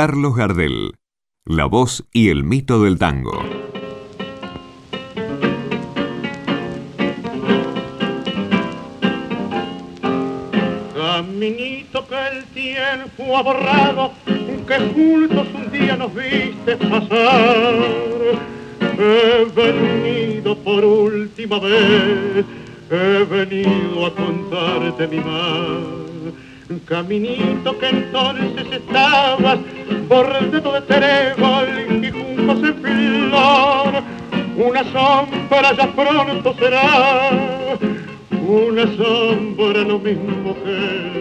Carlos Gardel, la voz y el mito del tango. Caminito que el tiempo ha borrado, que juntos un día nos viste pasar. He venido por última vez, he venido a contarte mi mal caminito que entonces estabas bordado de trébol y juntos en flor. Una sombra ya pronto será, una sombra lo mismo que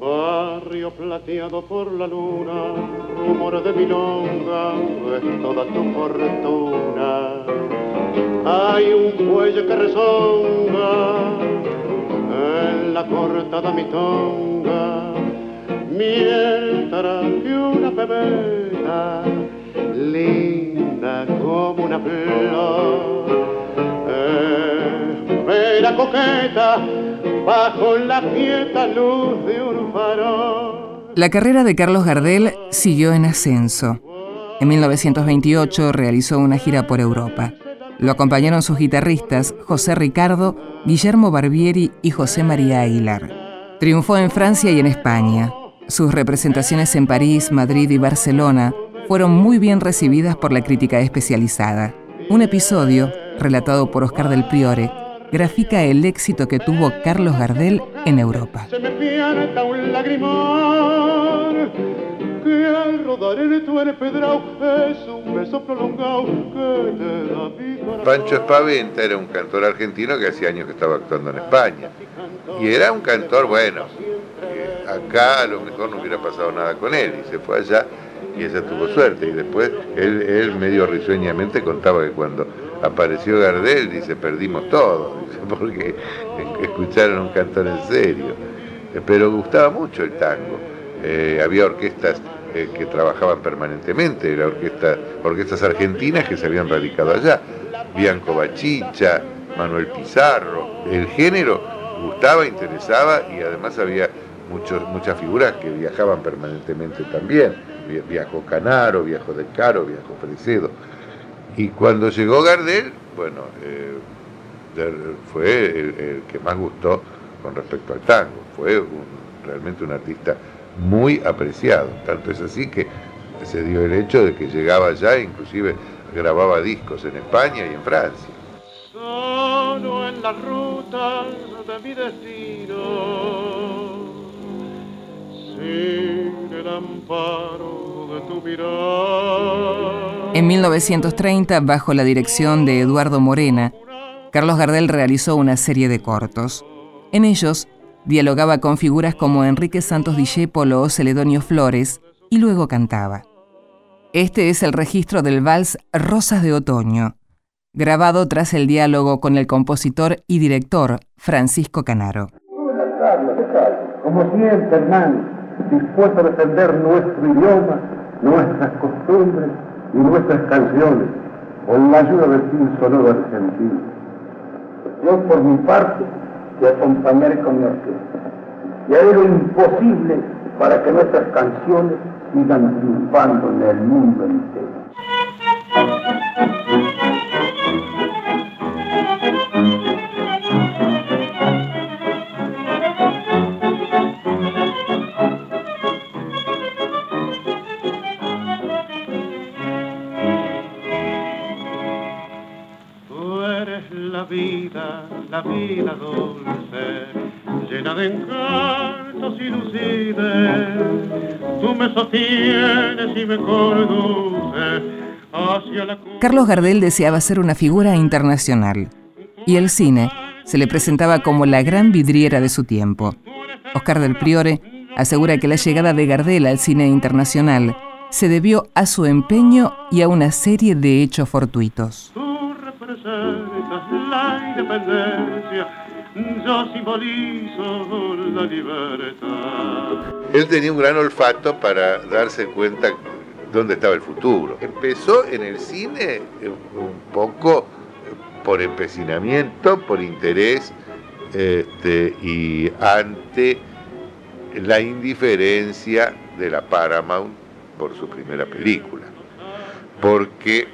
Barrio plateado por la luna, rumor de milonga, es toda tu fortuna hay un cuello que resonga en la cortada mi tonga, mientras que una pebeta linda como una flor, espera coqueta bajo la quieta luz de un farol. La carrera de Carlos Gardel siguió en ascenso. En 1928 realizó una gira por Europa. Lo acompañaron sus guitarristas José Ricardo, Guillermo Barbieri y José María Aguilar. Triunfó en Francia y en España. Sus representaciones en París, Madrid y Barcelona fueron muy bien recibidas por la crítica especializada. Un episodio, relatado por Oscar del Priore, grafica el éxito que tuvo Carlos Gardel en Europa. Pancho Espaventa era un cantor argentino que hacía años que estaba actuando en España. Y era un cantor, bueno, acá a lo mejor no hubiera pasado nada con él, y se fue allá y ella tuvo suerte. Y después él, medio risueñamente contaba que cuando apareció Gardel, dice, perdimos todo, porque escucharon un cantor en serio. Pero gustaba mucho el tango. Eh, había orquestas eh, que trabajaban permanentemente, la orquesta, orquestas argentinas que se habían radicado allá, Bianco Bachicha, Manuel Pizarro, el género gustaba, interesaba y además había muchos, muchas figuras que viajaban permanentemente también, viajó Canaro, viajó De Caro, viajó Fresedo. Y cuando llegó Gardel, bueno, eh, fue el, que más gustó con respecto al tango, fue realmente un artista muy apreciado. Tanto es así que se dio el hecho de que llegaba allá, inclusive grababa discos en España y en Francia. Solo en la ruta de mi destino, sin el amparo de tu mirada. En 1930, bajo la dirección de Eduardo Morena, Carlos Gardel realizó una serie de cortos. En ellos Dialogaba con figuras como Enrique Santos Discépolo o Celedonio Flores y luego cantaba. Este es el registro del vals Rosas de Otoño, grabado tras el diálogo con el compositor y director Francisco Canaro. Como siempre, hermano, dispuesto a defender nuestro idioma, nuestras costumbres y nuestras canciones, con la ayuda del fin sonoro argentino. Yo, por mi parte, de acompañar con mi orquesta. Y haré lo imposible para que nuestras canciones sigan triunfando en el mundo entero. la vida, la vida llena de encantos y lucides. Tú me sostienes y me conduces hacia la... Carlos Gardel deseaba ser una figura internacional y el cine se le presentaba como la gran vidriera de su tiempo. Oscar del Priore asegura que la llegada de Gardel al cine internacional se debió a su empeño y a una serie de hechos fortuitos la independencia, yo simbolizo la libertad. Él tenía un gran olfato para darse cuenta dónde estaba el futuro. Empezó en el cine un poco por empecinamiento, por interés este, y ante la indiferencia de la Paramount por su primera película. Porque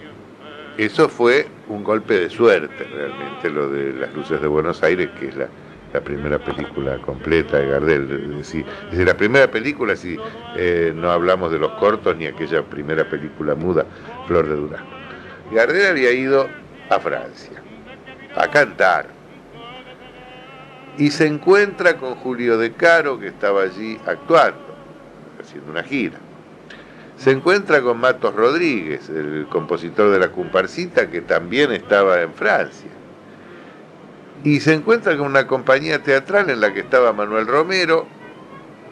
eso fue un golpe de suerte realmente, lo de Las Luces de Buenos Aires, que es la, primera película completa de Gardel. Es la primera película, si eh, no hablamos de los cortos ni aquella primera película muda, Flor de Durazno. Gardel había ido a Francia a cantar y se encuentra con Julio De Caro, que estaba allí actuando, haciendo una gira. Se encuentra con Matos Rodríguez, el compositor de la Cumparcita, que también estaba en Francia. Y se encuentra con una compañía teatral en la que estaba Manuel Romero,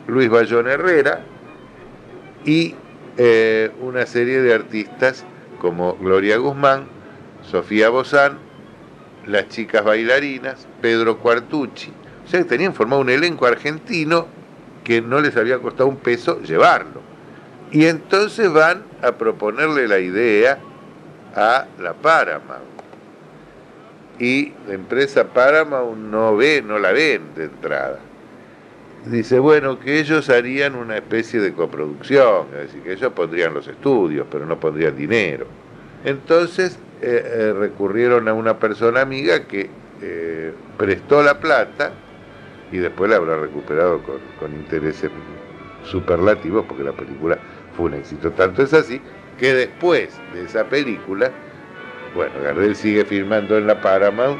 Luis Bayón Herrera y eh, una serie de artistas como Gloria Guzmán, Sofía Bozán, las chicas bailarinas, Pedro Cuartucci. O sea, que tenían formado un elenco argentino que no les había costado un peso llevarlo. Y entonces van a proponerle la idea a la Paramount. Y la empresa Paramount no ve, no la ven de entrada. Dice, bueno, que ellos harían una especie de coproducción, es decir, que ellos pondrían los estudios, pero no pondrían dinero. Entonces eh, eh, recurrieron a una persona amiga que eh, prestó la plata y después la habrá recuperado con, con intereses superlativos porque la película fue un éxito. Tanto es así que después de esa película, bueno, Gardel sigue filmando en la Paramount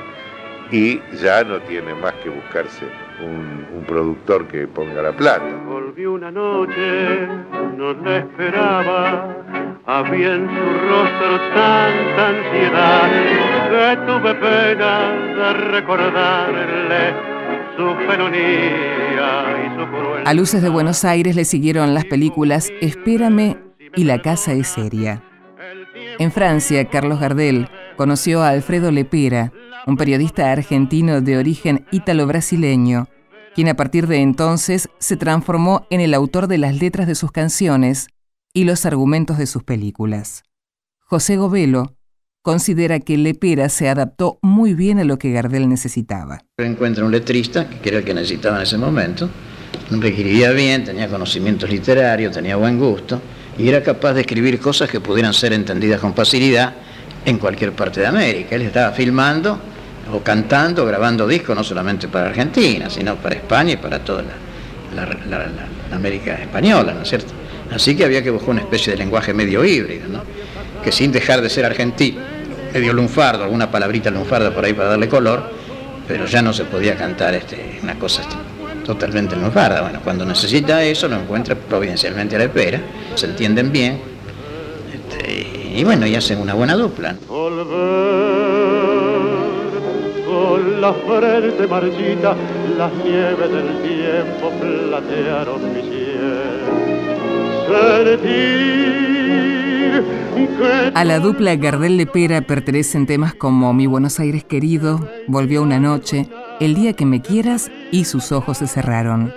y ya no tiene más que buscarse un, productor que ponga la plata. Volví una noche, no esperaba, había en su rostro tanta ansiedad que tuve pena de recordarle A Luces de Buenos Aires le siguieron las películas Espérame y La Casa es Seria. En Francia, Carlos Gardel conoció a Alfredo Lepera, un periodista argentino de origen ítalo-brasileño, quien a partir de entonces se transformó en el autor de las letras de sus canciones y los argumentos de sus películas. José Govelo considera que Lepera se adaptó muy bien a lo que Gardel necesitaba. Encuentra un letrista, que era el que necesitaba en ese momento, que escribía bien, tenía conocimientos literarios, tenía buen gusto, y era capaz de escribir cosas que pudieran ser entendidas con facilidad en cualquier parte de América. Él estaba filmando o cantando, grabando discos, no solamente para Argentina, sino para España y para toda la, América española, ¿no es cierto? Así que había que buscar una especie de lenguaje medio híbrido, ¿no? Que sin dejar de ser argentino, medio lunfardo, alguna palabrita lunfarda por ahí para darle color, pero ya no se podía cantar este, una cosa este, totalmente lunfarda. Bueno, cuando necesita eso lo encuentra providencialmente a la espera, se entienden bien, este, y bueno, y hacen una buena dupla. con la las nieves del tiempo platearon mi a la dupla Gardel Lepera pertenecen temas como Mi Buenos Aires querido, Volvió una noche, El día que me quieras y Sus ojos se cerraron.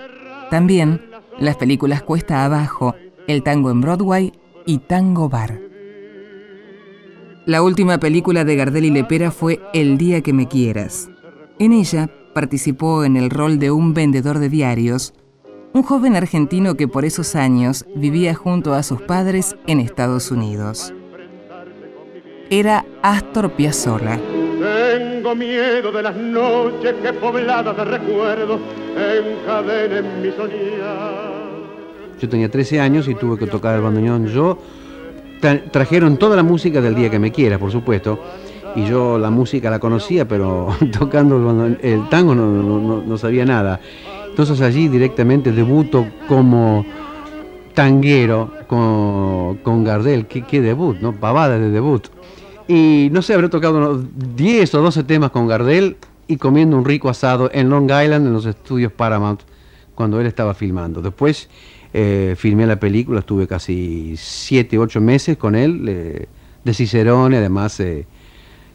También las películas Cuesta abajo, El tango en Broadway y Tango Bar. La última película de Gardel y Lepera fue El día que me quieras. En ella participó en el rol de un vendedor de diarios un joven argentino que por esos años vivía junto a sus padres en Estados Unidos. Era Astor Piazzolla. Tengo miedo de las noches que pobladas de recuerdos encadenen mi Yo tenía 13 años y tuve que tocar el bandoneón. Yo trajeron toda la música del día que me quiera, por supuesto. Y yo la música la conocía, pero tocando el, tango no sabía nada. Entonces allí directamente debuto como tanguero con, Gardel. ¿Qué, debut, ¿no? Pavada de debut. Y no sé, habré tocado unos 10 o 12 temas con Gardel y comiendo un rico asado en Long Island, en los estudios Paramount, cuando él estaba filmando. Después eh, filmé la película, estuve casi 7, 8 meses con él, de Cicerone, además eh,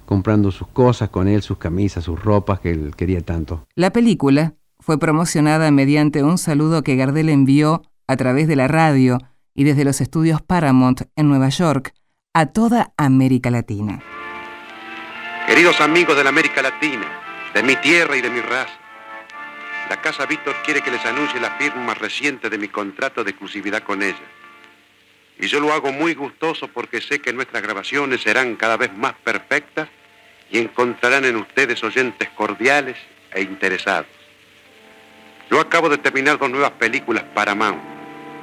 comprando sus cosas con él, sus camisas, sus ropas que él quería tanto. La película fue promocionada mediante un saludo que Gardel envió a través de la radio y desde los estudios Paramount en Nueva York a toda América Latina. Queridos amigos de la América Latina, de mi tierra y de mi raza, La Casa Víctor quiere que les anuncie la firma reciente de mi contrato de exclusividad con ella. Y yo lo hago muy gustoso porque sé que nuestras grabaciones serán cada vez más perfectas y encontrarán en ustedes oyentes cordiales e interesados. Yo acabo de terminar dos nuevas películas para Mount,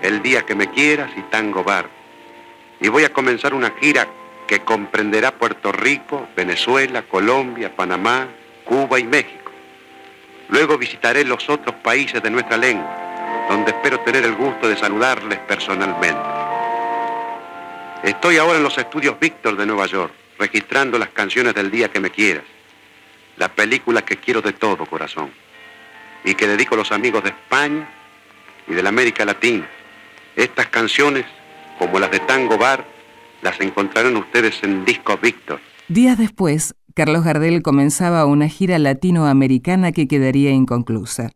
El día que me quieras y Tango Bar. Y voy a comenzar una gira que comprenderá Puerto Rico, Venezuela, Colombia, Panamá, Cuba y México. Luego visitaré los otros países de nuestra lengua, donde espero tener el gusto de saludarles personalmente. Estoy ahora en los estudios Víctor de Nueva York, registrando las canciones del día que me quieras, la película que quiero de todo corazón, y que dedico a los amigos de España y de la América Latina. Estas canciones, como las de Tango Bar, las encontrarán ustedes en Disco Víctor. Días después, Carlos Gardel comenzaba una gira latinoamericana que quedaría inconclusa.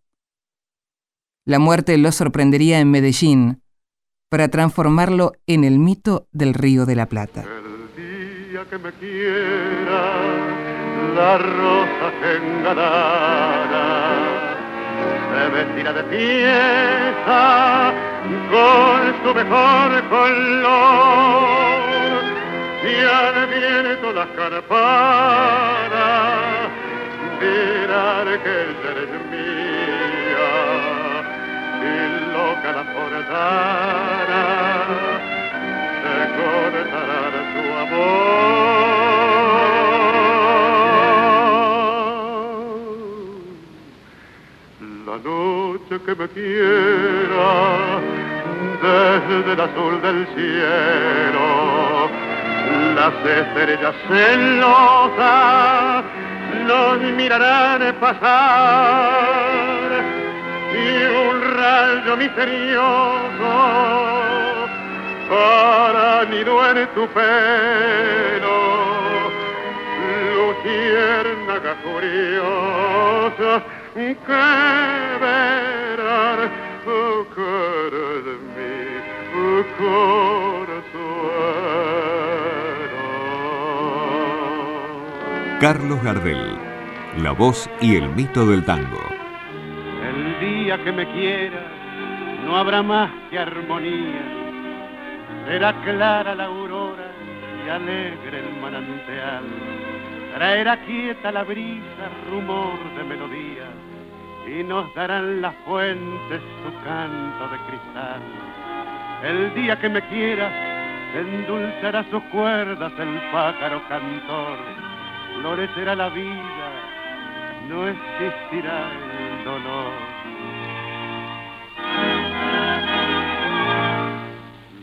La muerte lo sorprendería en Medellín, para transformarlo en el mito del Río de la Plata. El día que me quiera, la rosa enganada se vestirá de fiesta con su mejor color. Y al viento las carpadas dirán que eres mía y loca la forzara se cortará su amor la noche que me quiera desde el azul del cielo las estrellas celosas nos mirarán pasar y un rayo misterioso para nido en tu pelo luciérnaga curiosa que verán cara de corazón Carlos Gardel, la voz y el mito del tango. El día que me quieras no habrá más que armonía. Será clara la aurora y alegre el manantial. Traerá quieta la brisa, rumor de melodía. Y nos darán las fuentes su canto de cristal. El día que me quieras endulzará sus cuerdas el pájaro cantor. Florecerá la vida, no existirá el dolor.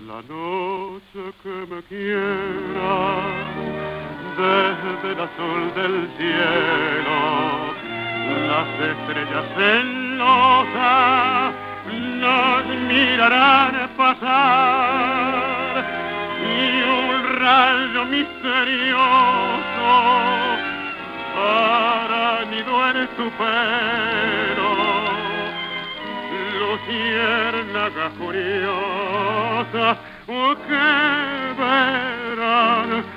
La noche que me quiera desde el azul del cielo, las estrellas celosas nos mirarán pasar y un rayo misterioso para nido en tu pelo. Luciérnaga curiosa oh, que verán